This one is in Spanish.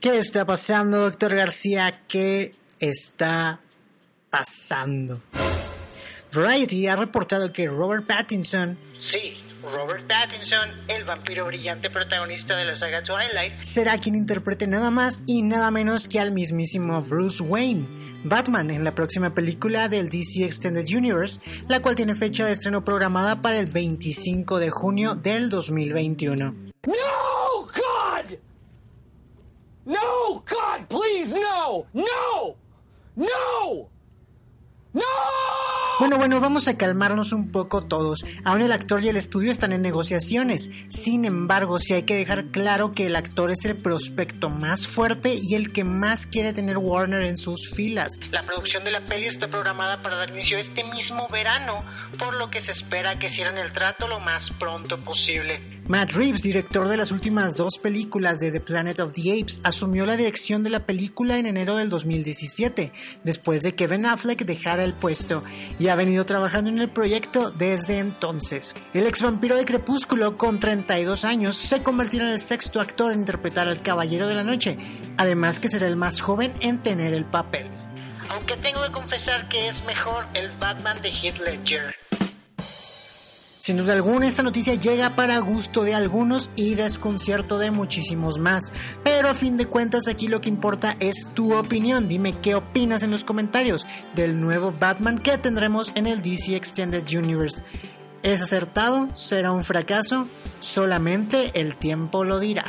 ¿Qué está pasando, doctor García? ¿Qué está pasando? Variety ha reportado que Robert Pattinson, Sí, Robert Pattinson, el vampiro brillante protagonista de la saga Twilight, será quien interprete nada más y nada menos que al mismísimo Bruce Wayne, Batman, en la próxima película del DC Extended Universe, la cual tiene fecha de estreno programada para el 25 de junio del 2021. No, No! No! Bueno, bueno, vamos a calmarnos un poco todos. Aún el actor y el estudio están en negociaciones. Sin embargo, sí hay que dejar claro que el actor es el prospecto más fuerte y el que más quiere tener Warner en sus filas. la producción de la peli está programada para dar inicio este mismo verano, por lo que se espera que cierren el trato lo más pronto posible. Matt Reeves, director de las últimas dos películas de The Planet of the Apes, asumió la dirección de la película en enero del 2017, después de que Ben Affleck dejara el puesto, y ha venido trabajando en el proyecto desde entonces. El ex vampiro de Crepúsculo, con 32 años, se convertirá en el sexto actor en interpretar al Caballero de la Noche, además que será el más joven en tener el papel. Aunque tengo que confesar que es mejor el Batman de Heath Ledger. Sin duda alguna, esta noticia llega para gusto de algunos y desconcierto de muchísimos más. Pero a fin de cuentas, aquí lo que importa es tu opinión. Dime qué opinas en los comentarios del nuevo Batman que tendremos en el DC Extended Universe. ¿Es acertado? ¿Será un fracaso? Solamente el tiempo lo dirá.